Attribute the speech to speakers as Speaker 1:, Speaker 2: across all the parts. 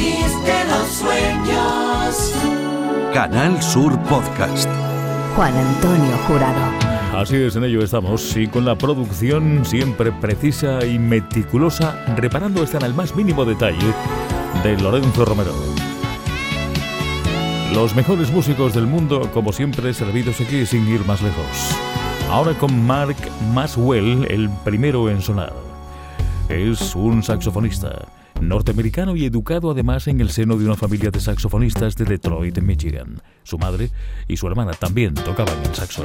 Speaker 1: país de los sueños.
Speaker 2: Canal Sur Podcast.
Speaker 3: Juan Antonio Jurado.
Speaker 4: Así es, en ello estamos, y con la producción siempre precisa y meticulosa, reparando hasta en el más mínimo detalle, de Lorenzo Romero. Los mejores músicos del mundo, como siempre, servidos aquí sin ir más lejos. Ahora con Mark Maswell, el primero en sonar. Es un saxofonista norteamericano y educado además en el seno de una familia de saxofonistas de Detroit, Michigan. Su madre y su hermana también tocaban el saxo.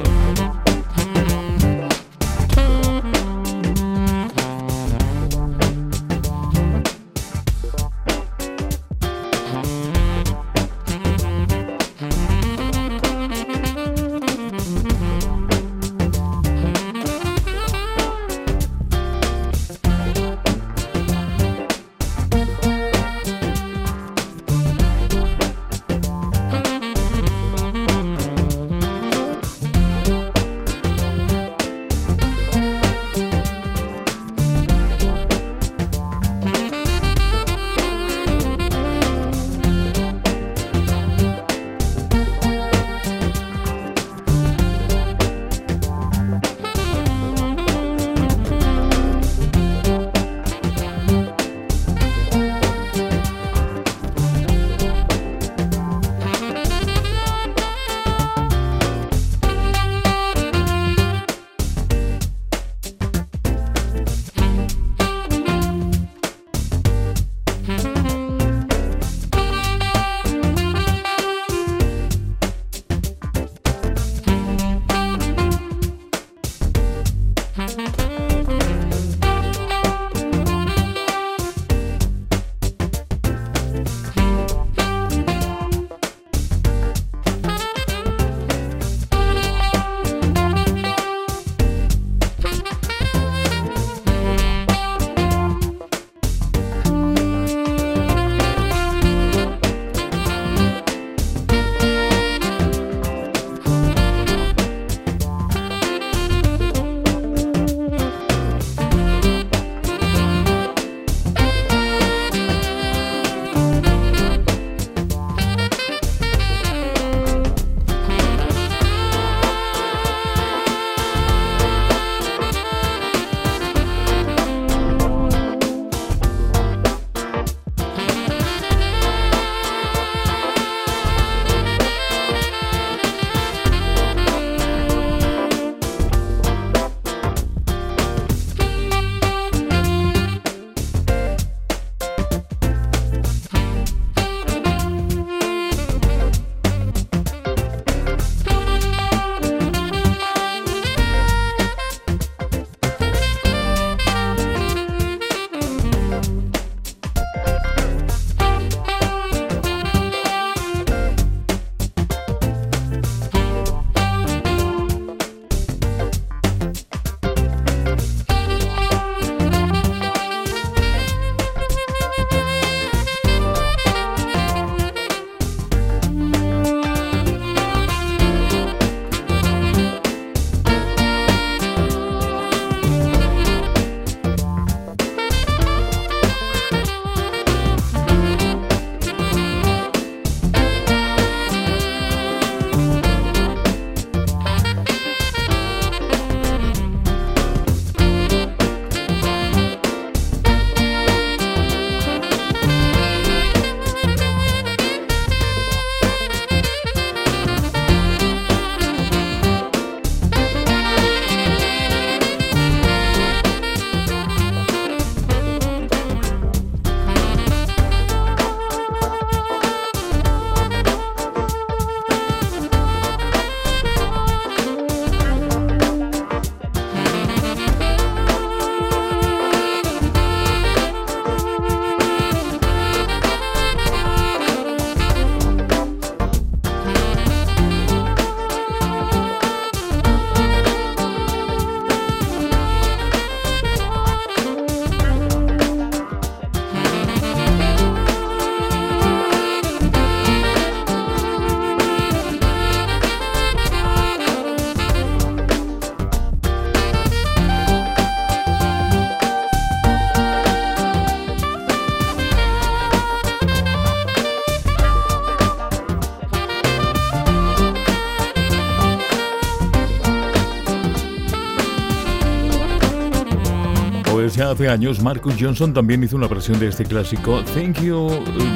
Speaker 4: Hace años, Marcus Johnson también hizo una versión de este clásico Thank You,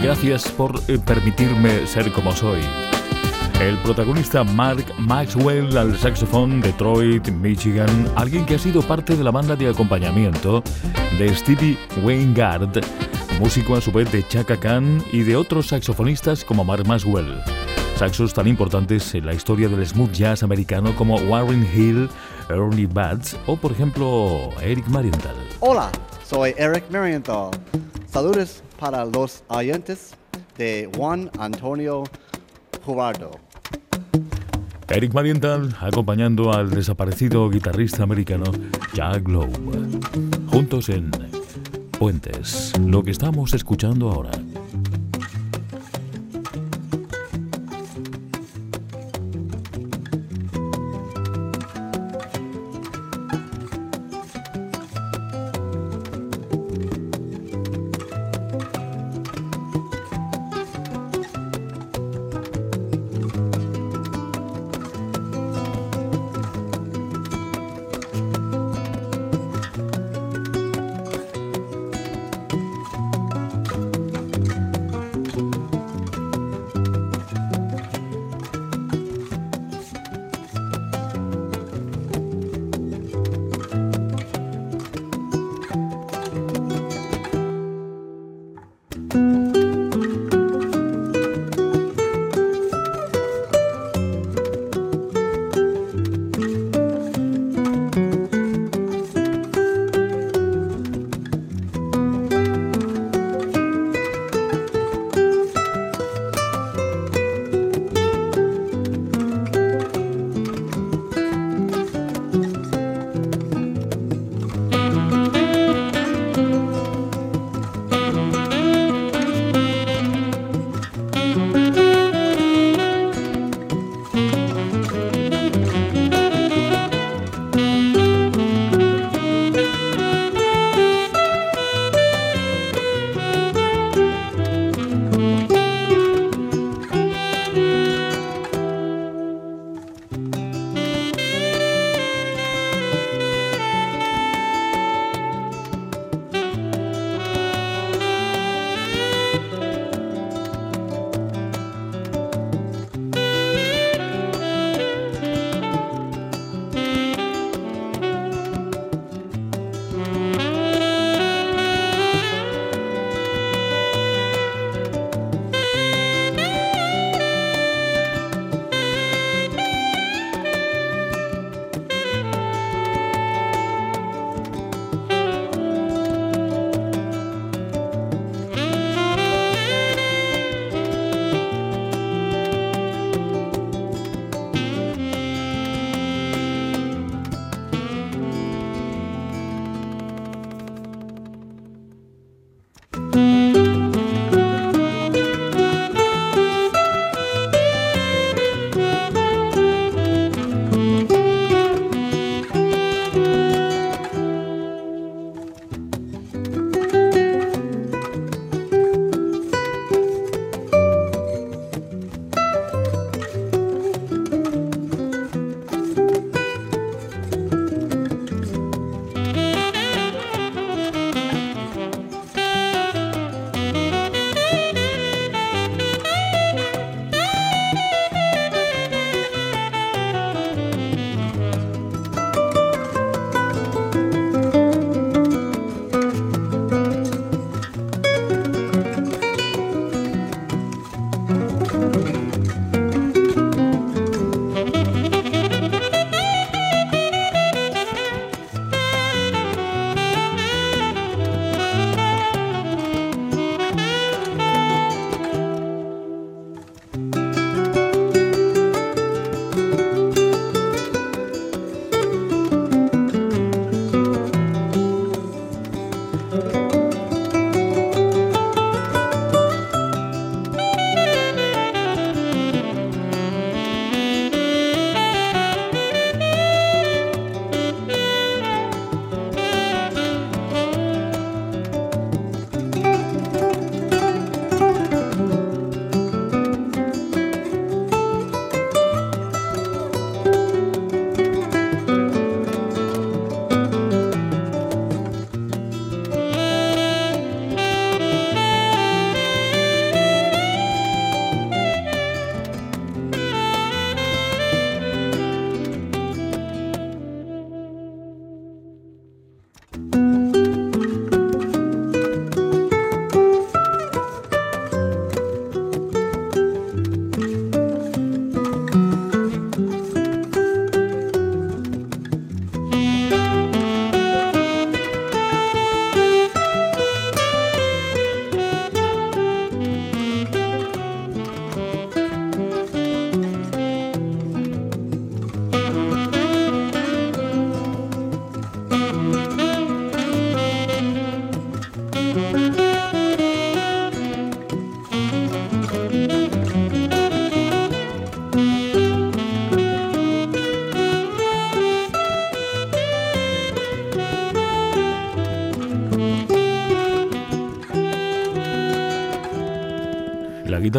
Speaker 4: gracias por eh, permitirme ser como soy. El protagonista Mark Maxwell al saxofón, Detroit, Michigan, alguien que ha sido parte de la banda de acompañamiento de Stevie Wayne Gard, músico a su vez de Chaka Khan y de otros saxofonistas como Mark Maxwell. Saxos tan importantes en la historia del smooth jazz americano como Warren Hill, Ernie Batts o por ejemplo Eric Marienthal.
Speaker 5: Hola, soy Eric Marienthal. Saludos para los oyentes de Juan Antonio Juvardo.
Speaker 4: Eric Marienthal acompañando al desaparecido guitarrista americano Jack Lowe. Juntos en Puentes, lo que estamos escuchando ahora.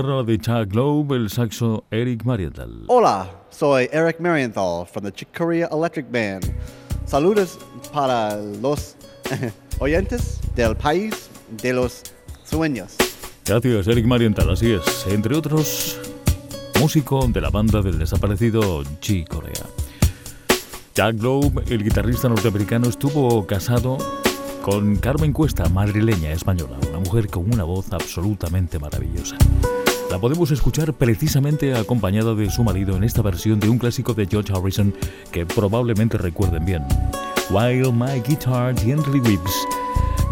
Speaker 4: Guitarra de Chuck Globe, el saxo Eric Marienthal.
Speaker 5: Hola, soy Eric Marienthal from the Chick Corea Electric Band. Saludos para los oyentes del país de los sueños.
Speaker 4: Gracias, Eric Marienthal, así es. Entre otros, músico de la banda del desaparecido Chick Corea. Jack Globe, el guitarrista norteamericano, estuvo casado con Carmen Cuesta, madrileña española, una mujer con una voz absolutamente maravillosa. La podemos escuchar precisamente acompañada de su marido en esta versión de un clásico de George Harrison que probablemente recuerden bien. While my guitar gently weeps,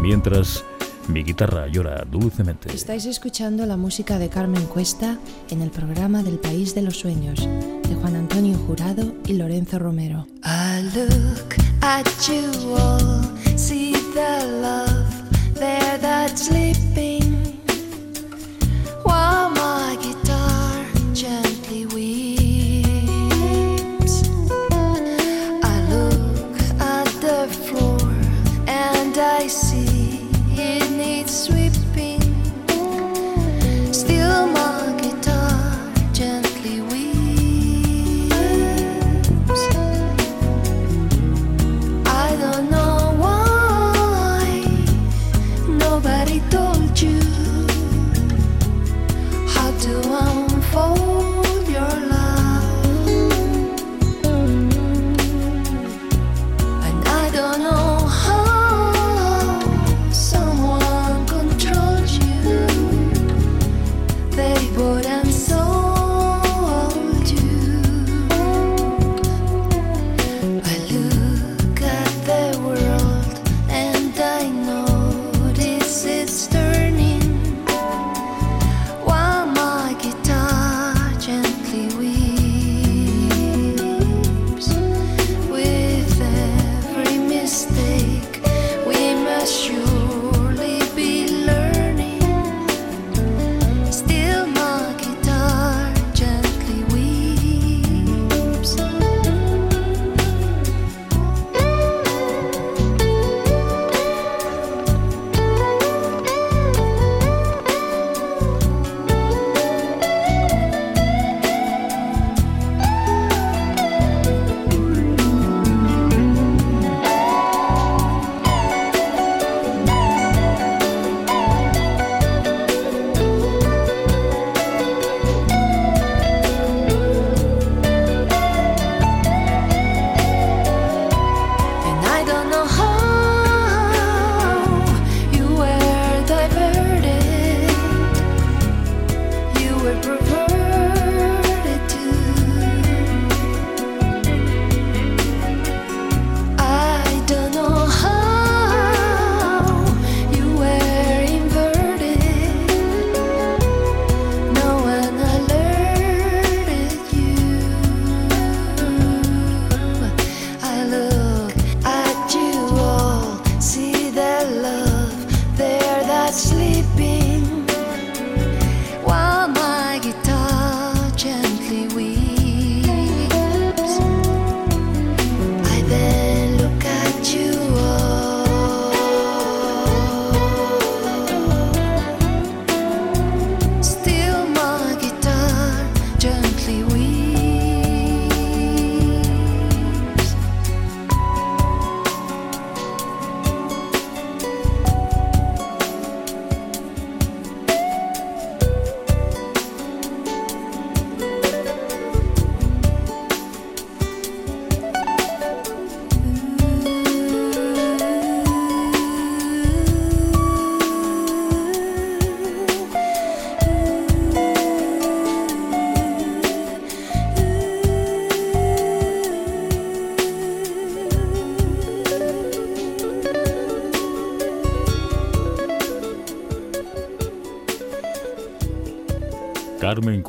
Speaker 4: mientras mi guitarra llora dulcemente.
Speaker 6: Estáis escuchando la música de Carmen Cuesta en el programa del País de los Sueños de Juan Antonio Jurado y Lorenzo Romero.
Speaker 7: I look at you all, see the love there that's sleeping.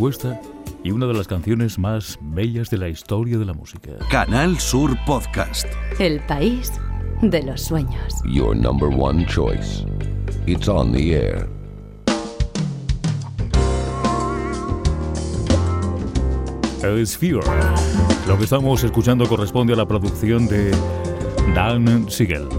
Speaker 4: Cuesta y una de las canciones más bellas de la historia de la música.
Speaker 2: Canal Sur Podcast.
Speaker 3: El País de los Sueños.
Speaker 8: Your number one choice. It's on the air.
Speaker 4: Sphere. Lo que estamos escuchando corresponde a la producción de Dan Siegel.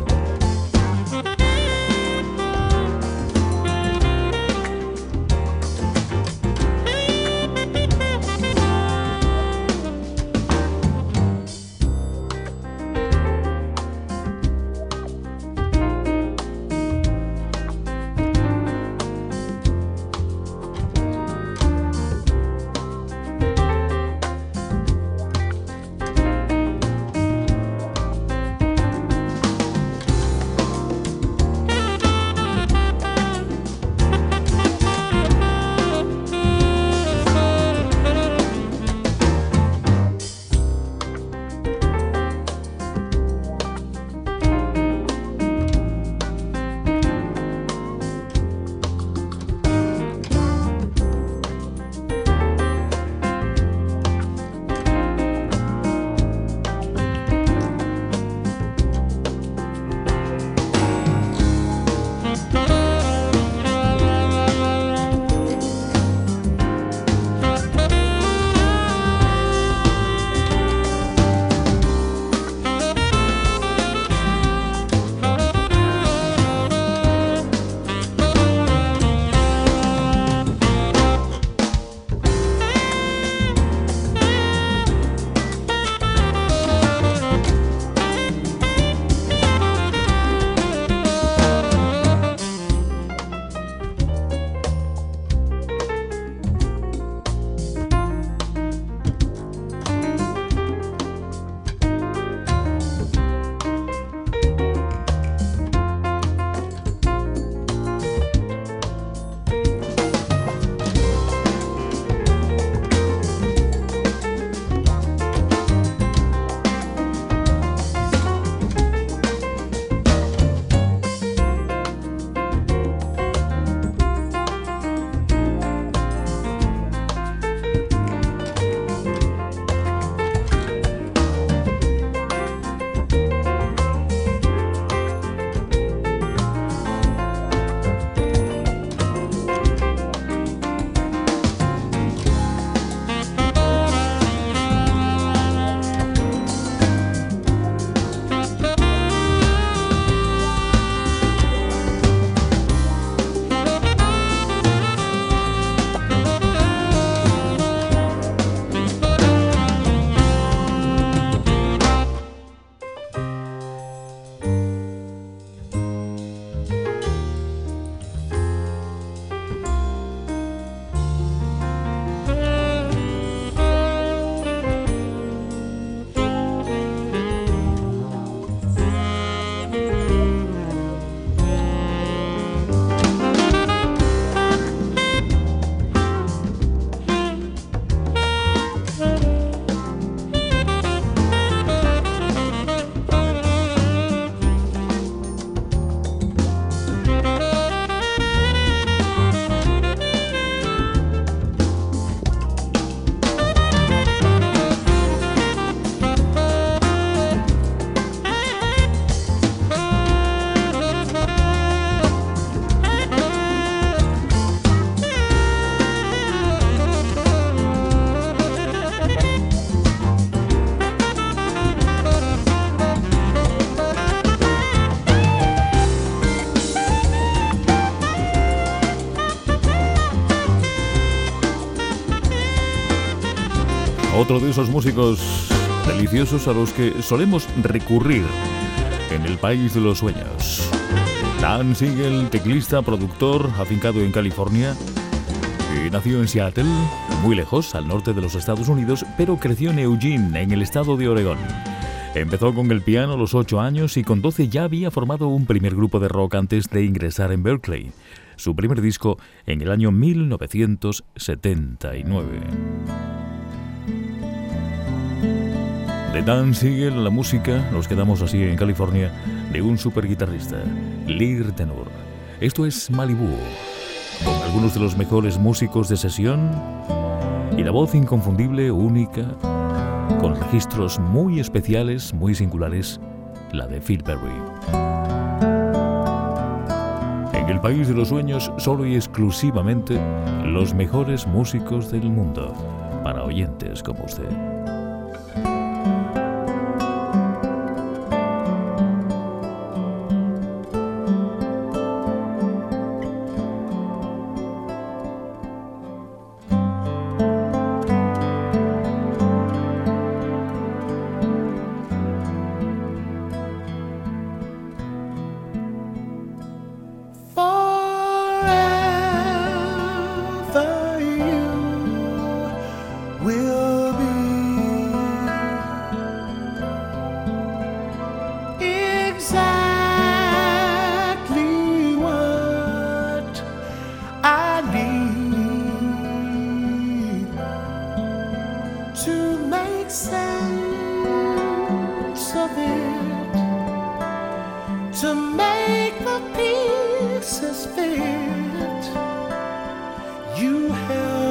Speaker 9: Otro de esos músicos deliciosos a los que solemos recurrir en el país de los sueños. Dan Siegel, teclista, productor, afincado en California, y nació en Seattle, muy lejos, al norte de los Estados Unidos, pero creció en Eugene, en el estado de Oregón. Empezó con el piano a los 8 años y con 12 ya había formado un primer grupo de rock antes de ingresar en Berkeley, su primer disco en el año 1979. De Dan Siegel la música, nos quedamos así en California, de un super guitarrista, Lear Tenor. Esto es Malibu, con algunos de los mejores músicos de sesión y la voz inconfundible, única, con registros muy especiales, muy singulares, la de Phil Perry. En el país de los sueños, solo y exclusivamente los mejores músicos del mundo, para oyentes como usted.
Speaker 10: make sense of it, to make the pieces fit. You have.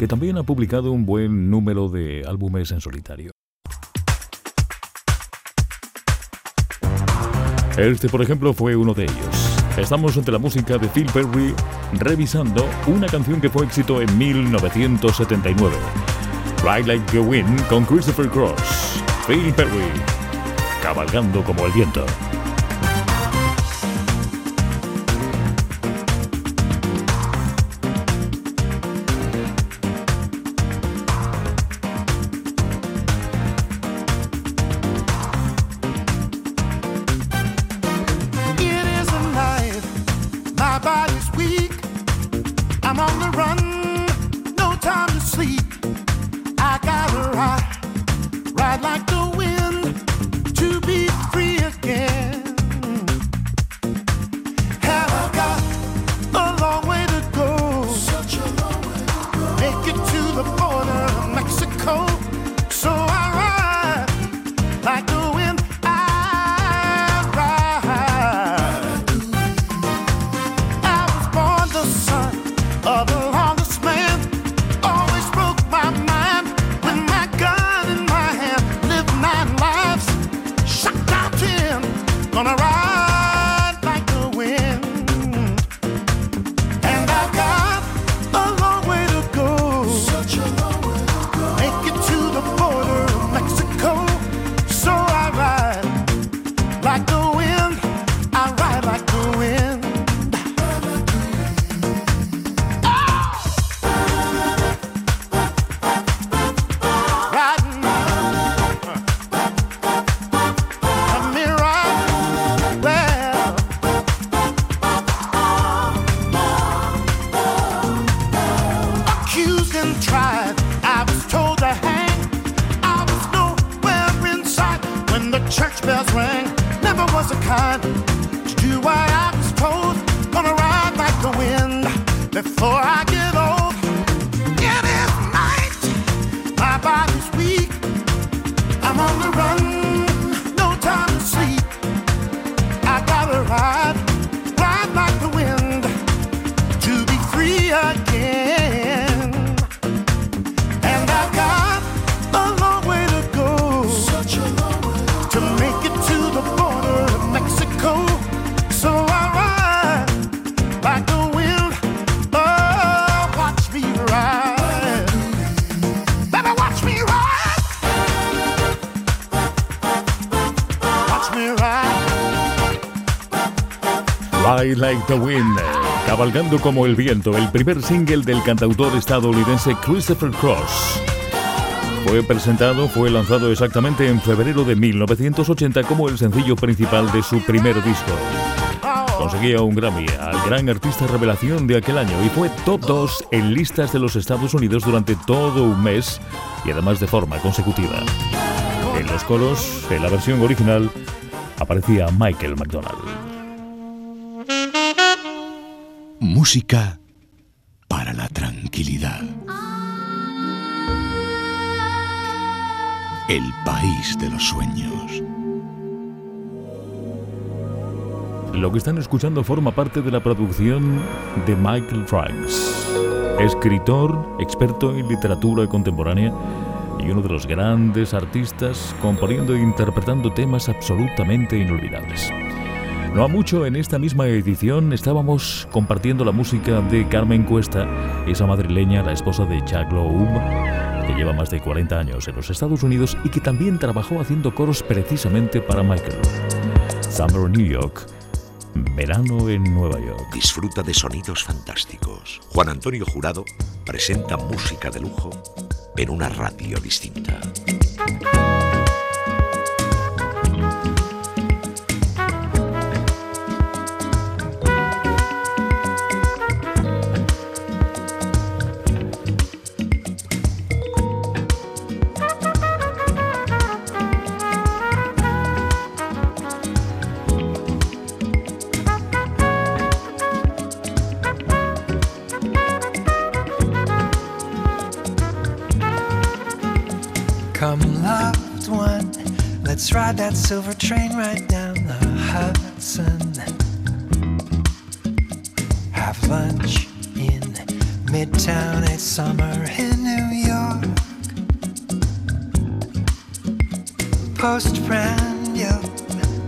Speaker 10: Que también ha publicado un buen número de álbumes en solitario. Este, por ejemplo, fue uno de ellos. Estamos ante la música de Phil Perry revisando una canción que fue éxito en 1979. Ride Like the Wind con Christopher Cross. Phil Perry, cabalgando como el viento. Like the Wind, cabalgando como el viento, el primer single del cantautor estadounidense Christopher Cross. Fue presentado, fue lanzado exactamente en febrero de 1980 como el sencillo principal de su primer disco. Conseguía un Grammy al gran artista revelación de aquel año y fue top 2 en listas de los Estados Unidos durante todo un mes y además de forma consecutiva. En los coros, en la versión original, aparecía Michael McDonald.
Speaker 11: Música para la tranquilidad. El país de los sueños.
Speaker 10: Lo que están escuchando forma parte de la producción de Michael Franks, escritor, experto en literatura contemporánea y uno de los grandes artistas componiendo e interpretando temas absolutamente inolvidables. No ha mucho, en esta misma edición estábamos compartiendo la música de Carmen Cuesta, esa madrileña, la esposa de Chuck Loeb, que lleva más de 40 años en los Estados Unidos y que también trabajó haciendo coros precisamente para Michael. Summer New York, verano en Nueva York.
Speaker 2: Disfruta de sonidos fantásticos. Juan Antonio Jurado presenta música de lujo en una radio distinta.
Speaker 12: Ride that silver train right down the Hudson.
Speaker 7: Have lunch in Midtown. It's summer in New York. Postprandial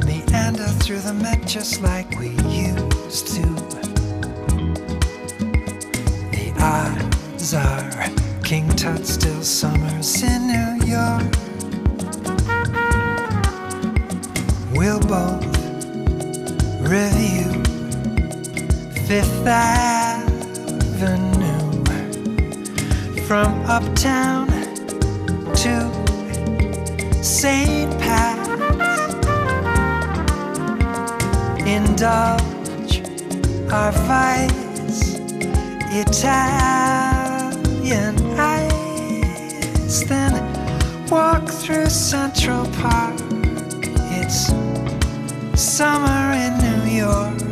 Speaker 7: meander through the Met just like we used to. The odds are King Tut still summers in New York. Both review Fifth Avenue from uptown to St. Pat's. Indulge our vice, Italian ice, then walk through Central Park. Summer in New York.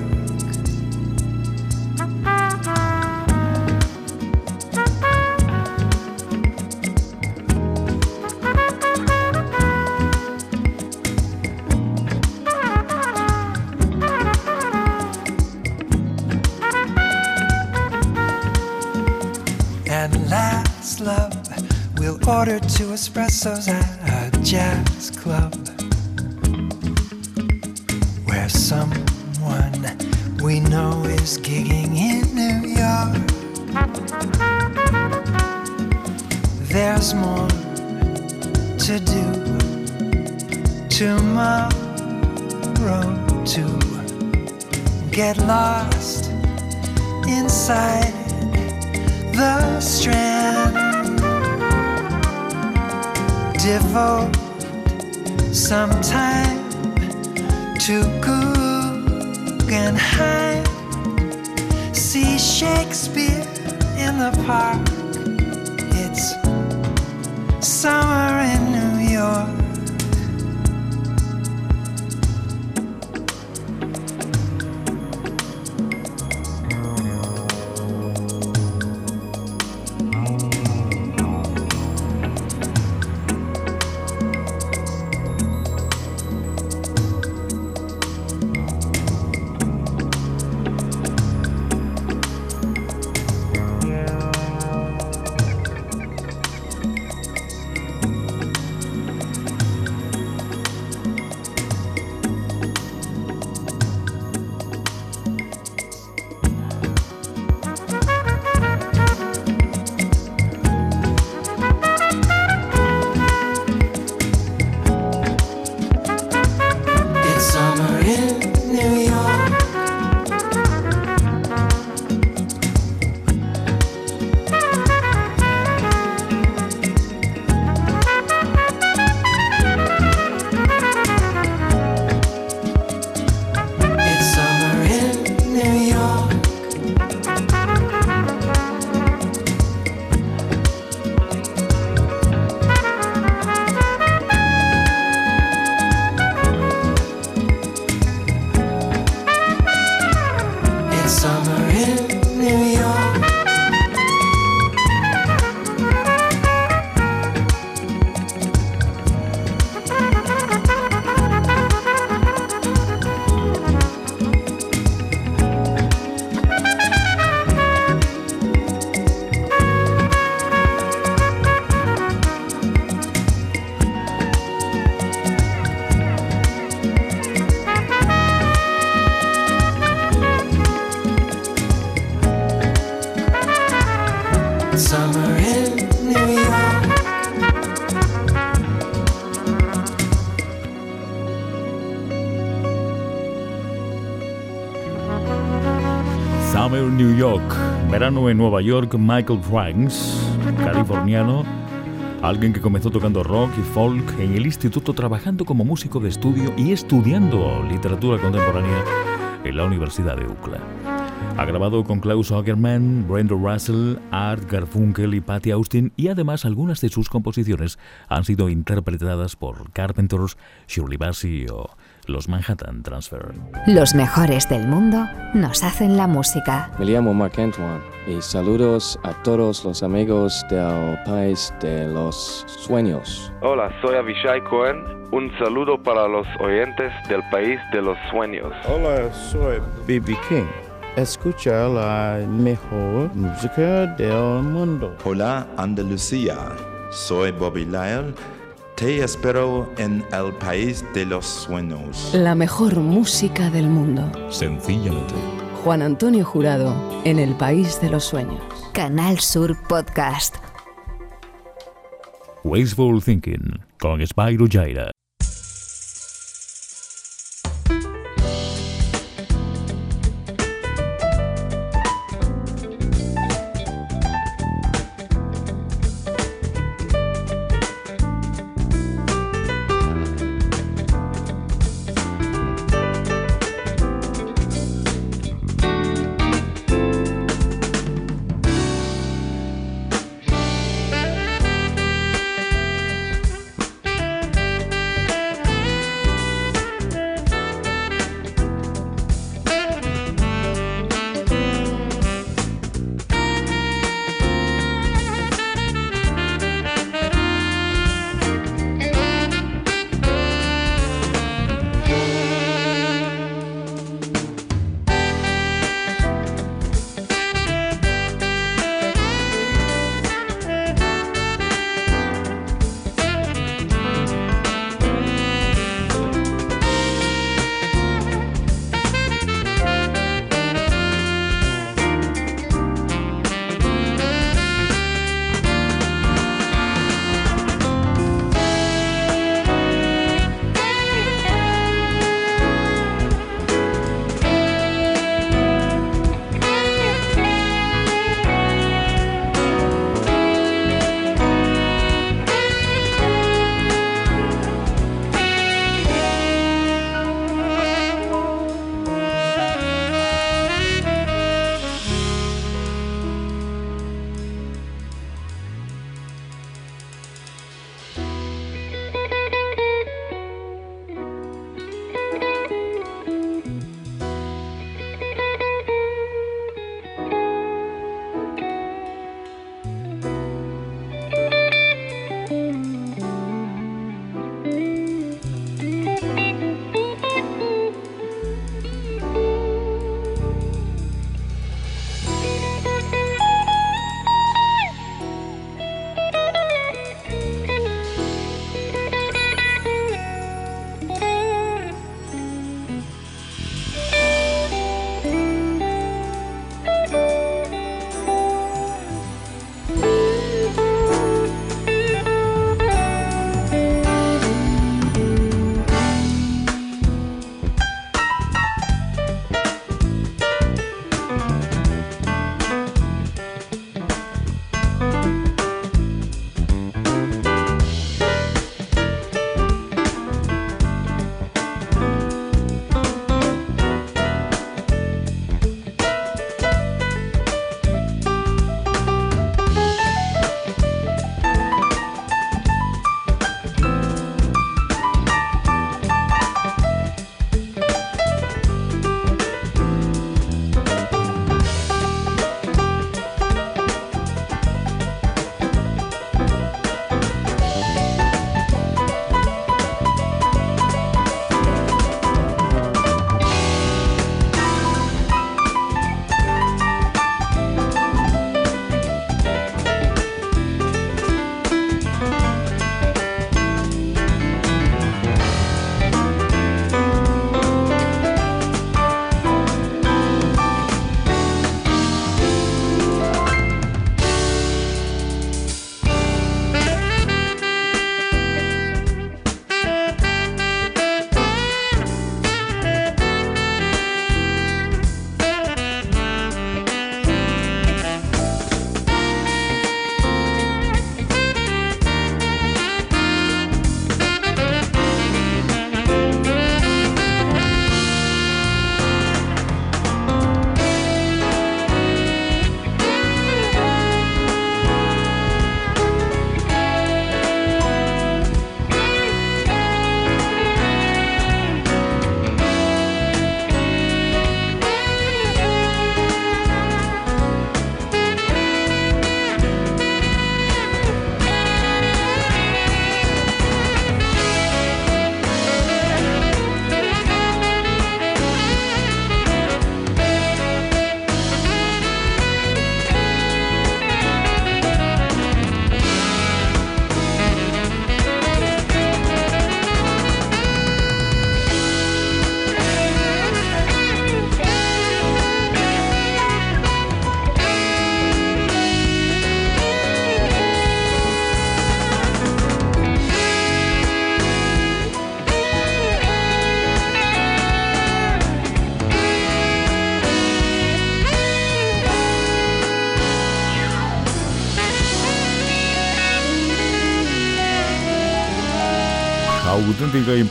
Speaker 7: And last love, we'll order two espressos at a jazz club tomorrow to get lost inside the strand. Devote some time to Guggenheim. See Shakespeare in the park. It's summer in New York.
Speaker 4: En Nueva York, Michael Franks, californiano, alguien que comenzó tocando rock y folk en el instituto trabajando como músico de estudio y estudiando literatura contemporánea en la Universidad de UCLA. Ha grabado con Klaus Ackerman, Brenda Russell, Art Garfunkel y Patty Austin y además algunas de sus composiciones han sido interpretadas por Carpenters, Shirley Bassey o los Manhattan Transfer.
Speaker 3: Los mejores del mundo nos hacen la música.
Speaker 13: Me llamo Mark Antoine y saludos a todos los amigos del país de los sueños.
Speaker 14: Hola, soy Avishai Cohen. Un saludo para los oyentes del país de los sueños.
Speaker 15: Hola, soy B.B. King. escuchar la mejor música del mundo.
Speaker 16: Hola Andalucía, soy Bobby Lyle. Te espero en el país de los sueños.
Speaker 17: La mejor música del mundo.
Speaker 4: Sencillamente.
Speaker 17: Juan Antonio Jurado en el país de los sueños.
Speaker 3: Canal Sur Podcast.
Speaker 4: Wasteful Thinking con Spyro Jaira.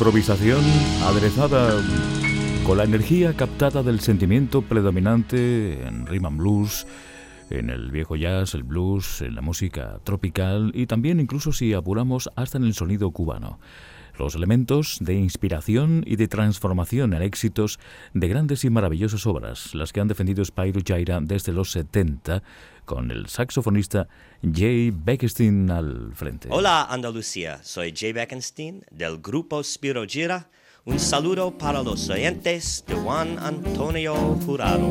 Speaker 4: Improvisación aderezada con la energía captada del sentimiento predominante en rhythm blues, en el viejo jazz, el blues, en la música tropical y también incluso si apuramos hasta en el sonido cubano. Los elementos de inspiración y de transformación en éxitos de grandes y maravillosas obras, las que han defendido Spyro Jaira desde los 70, con el saxofonista Jay Bekenstein al frente.
Speaker 18: Hola Andalucía, soy Jay Bekenstein del grupo Spiro Gira. Un saludo para los oyentes de Juan Antonio Jurado.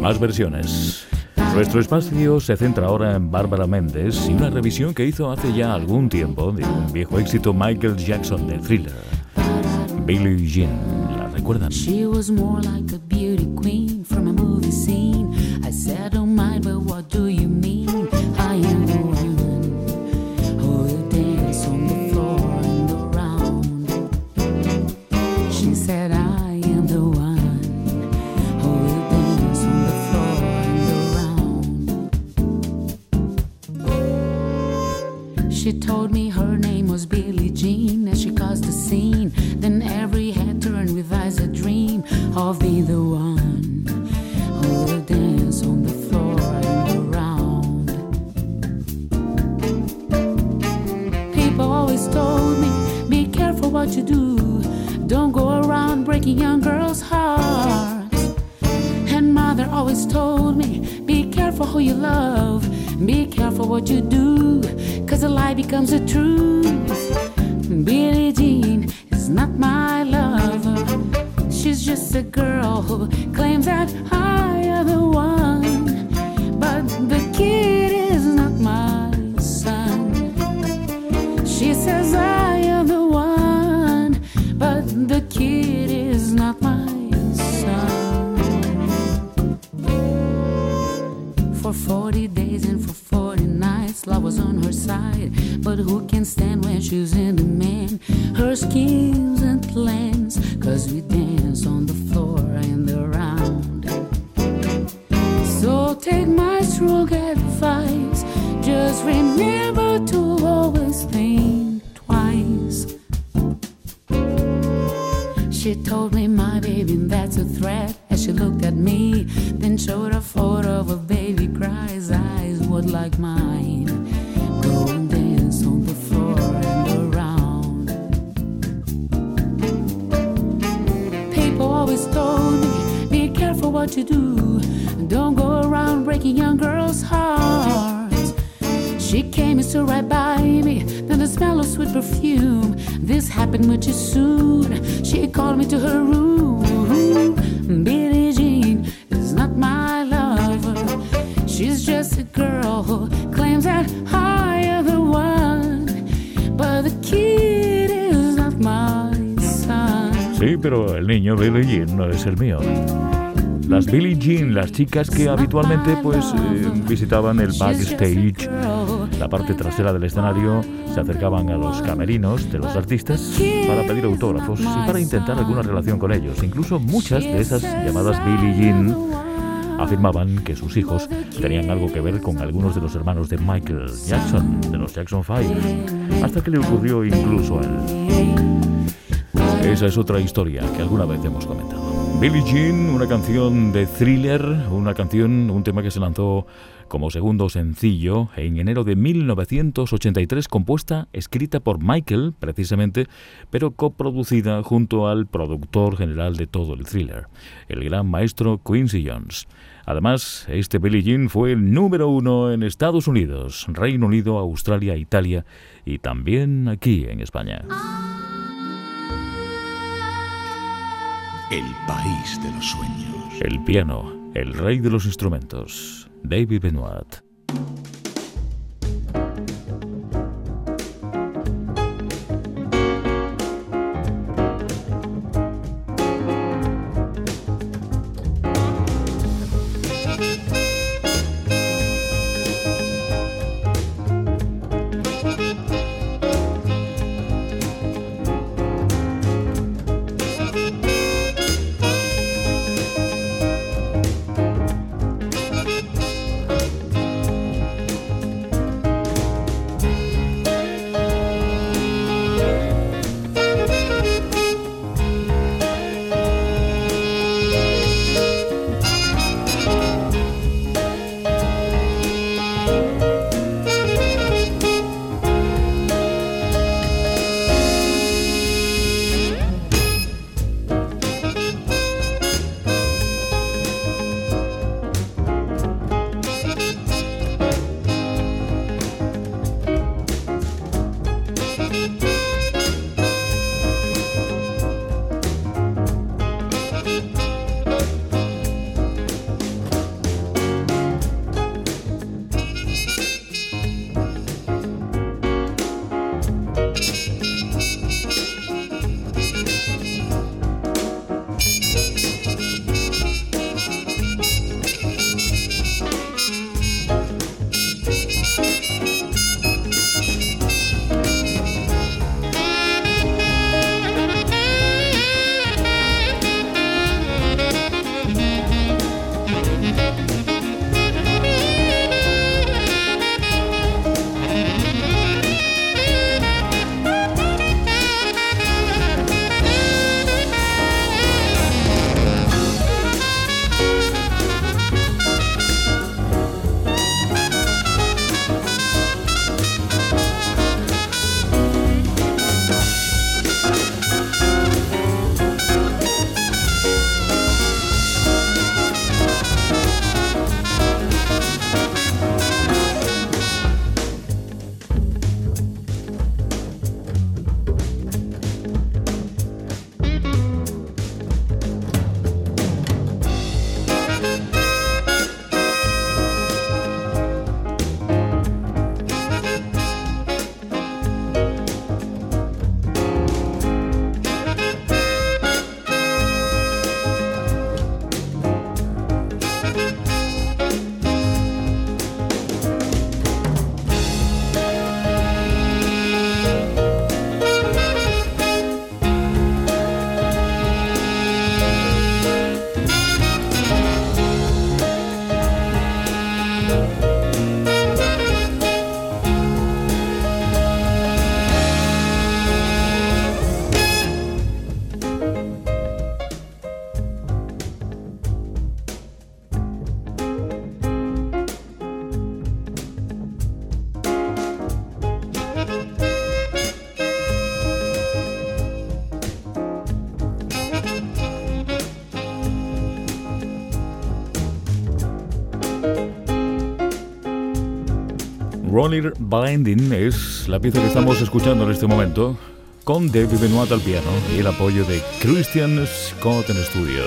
Speaker 4: Más versiones. Nuestro espacio se centra ahora en Bárbara Méndez y una revisión que hizo hace ya algún tiempo de un viejo éxito Michael Jackson de Thriller. Billie Jean, ¿la recuerdan?
Speaker 19: She was more like a beauty queen from a movie scene. What do you She came and stood right by me, then the smell of sweet perfume. This happened much too soon. She called me to her room. Billie Jean is not my lover. She's just a girl who claims that I am the one. But the kid is not my son.
Speaker 4: Sí, pero el niño Billie Jean no es el mío. Las Billie Jean, las chicas que habitualmente pues eh, visitaban el backstage, la parte trasera del escenario, se acercaban a los camerinos de los artistas para pedir autógrafos y para intentar alguna relación con ellos. Incluso muchas de esas llamadas Billie Jean afirmaban que sus hijos tenían algo que ver con algunos de los hermanos de Michael Jackson, de los Jackson 5, hasta que le ocurrió incluso a él. Esa es otra historia que alguna vez hemos comentado. Billie Jean, una canción de thriller, una canción, un tema que se lanzó como segundo sencillo en enero de 1983, compuesta, escrita por Michael, precisamente, pero coproducida junto al productor general de todo el thriller, el gran maestro Quincy Jones. Además, este Billie Jean fue el número uno en Estados Unidos, Reino Unido, Australia, Italia y también aquí en España.
Speaker 2: El país de los sueños.
Speaker 4: El piano, el rey de los instrumentos, David Benoit.
Speaker 20: Roller Blinding es la pieza que estamos escuchando en este momento con David Benoit al piano y el apoyo de Christian Scott en estudio.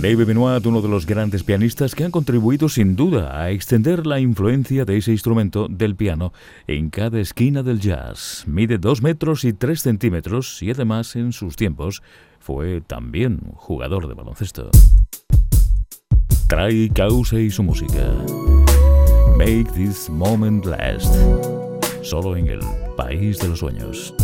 Speaker 20: David Benoit, uno de los grandes pianistas que han contribuido sin duda a extender la influencia de ese instrumento del piano en cada esquina del jazz. Mide 2 metros y 3 centímetros y además en sus tiempos fue también jugador de baloncesto. Trae causa y su música. Make this moment last. Solo en el país de los sueños.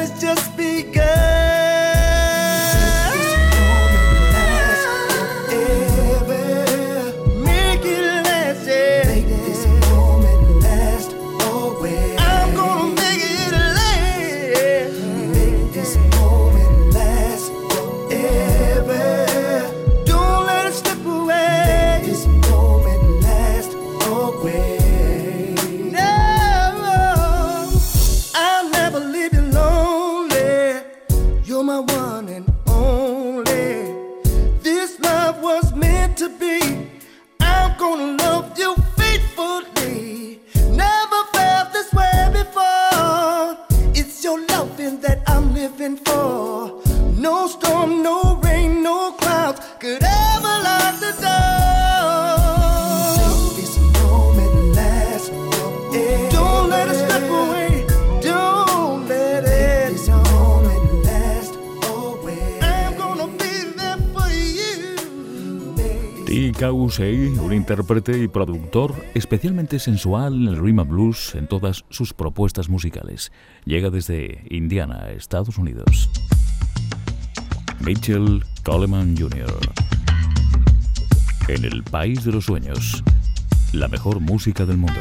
Speaker 20: Un intérprete y productor especialmente sensual en el rhythm and blues en todas sus propuestas musicales. Llega desde Indiana, Estados Unidos. Mitchell Coleman Jr. En el país de los sueños, la mejor música del mundo.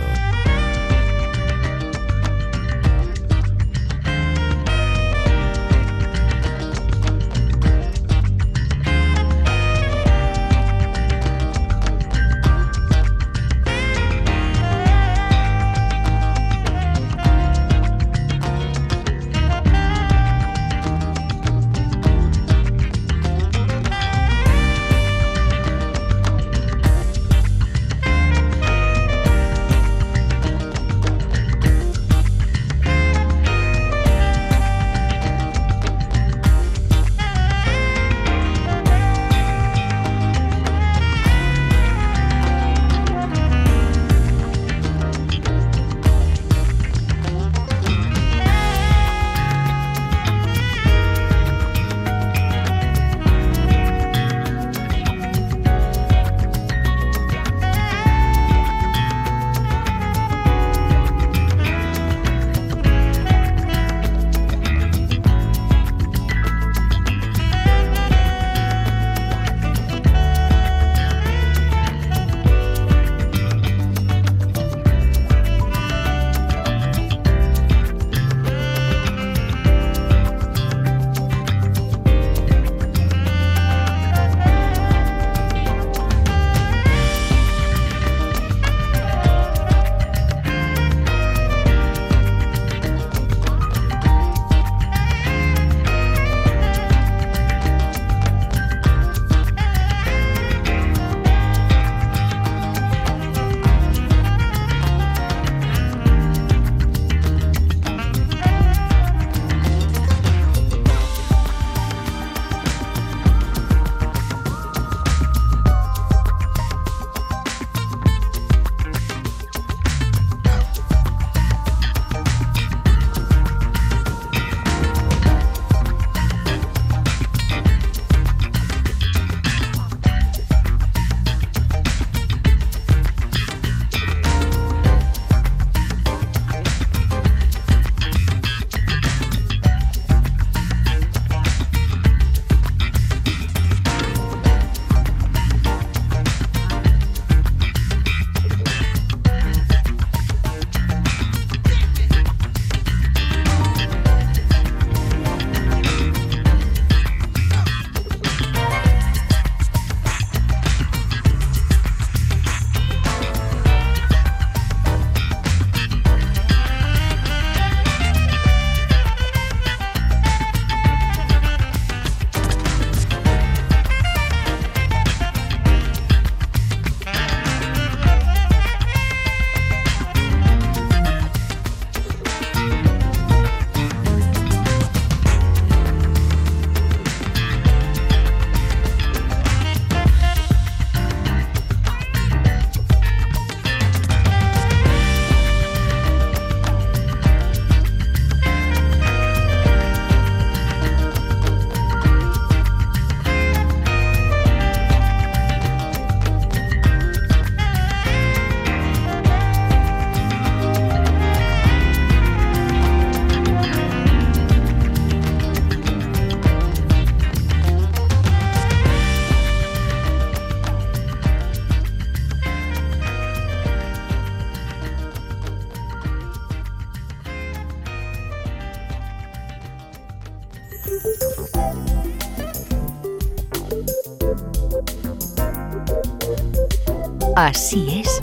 Speaker 3: Así es,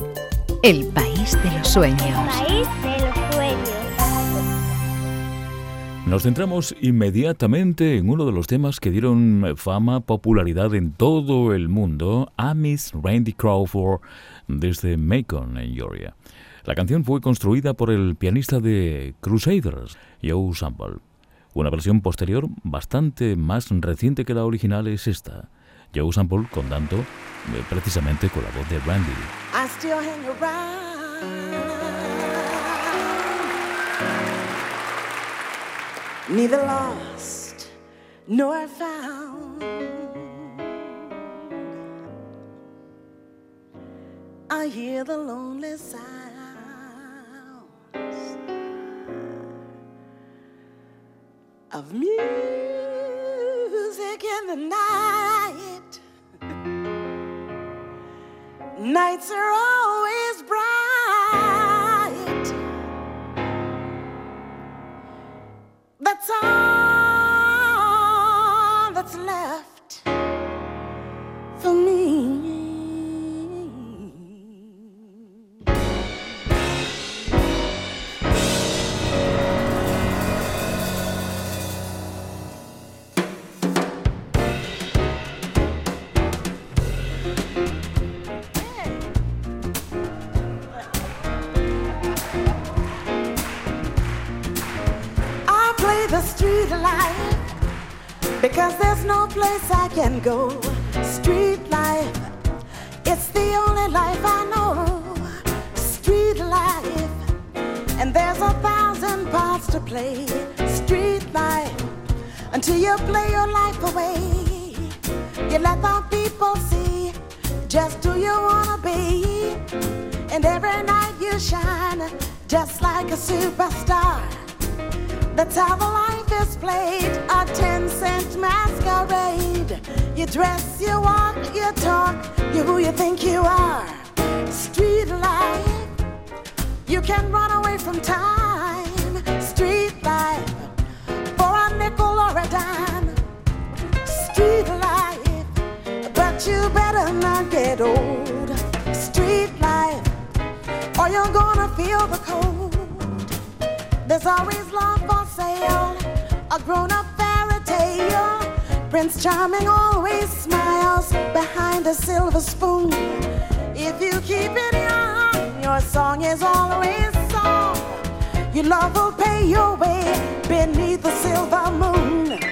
Speaker 3: el país de los sueños.
Speaker 21: País de los sueños.
Speaker 4: Nos centramos inmediatamente en uno de los temas que dieron fama, popularidad en todo el mundo a Miss Randy Crawford desde Macon, en Georgia. La canción fue construida por el pianista de Crusaders, Joe Sample. Una versión posterior, bastante más reciente que la original, es esta. Joe Sample contando eh, precisamente con la voz de Randy.
Speaker 22: I still hang around. Neither lost nor found. I hear the lonely sounds of music the night. Nights are always bright. That's all go. Street life, it's the only life I know. Street life, and there's a thousand parts to play. Street life, until you play your life away. You let the people see just who you wanna be. And every night you shine just like a superstar. That's how the life is played, a 10 cent masquerade. You dress, you walk, you talk, you're who you think you are. Street life, you can run away from time. Street life, for a nickel or a dime. Street life, but you better not get old. Street life, or you're gonna feel the cold. There's always love for sale, a grown up fairy tale. Prince Charming always smiles behind a silver spoon. If you keep it young, your song is always song. Your love will pay your way beneath the silver moon.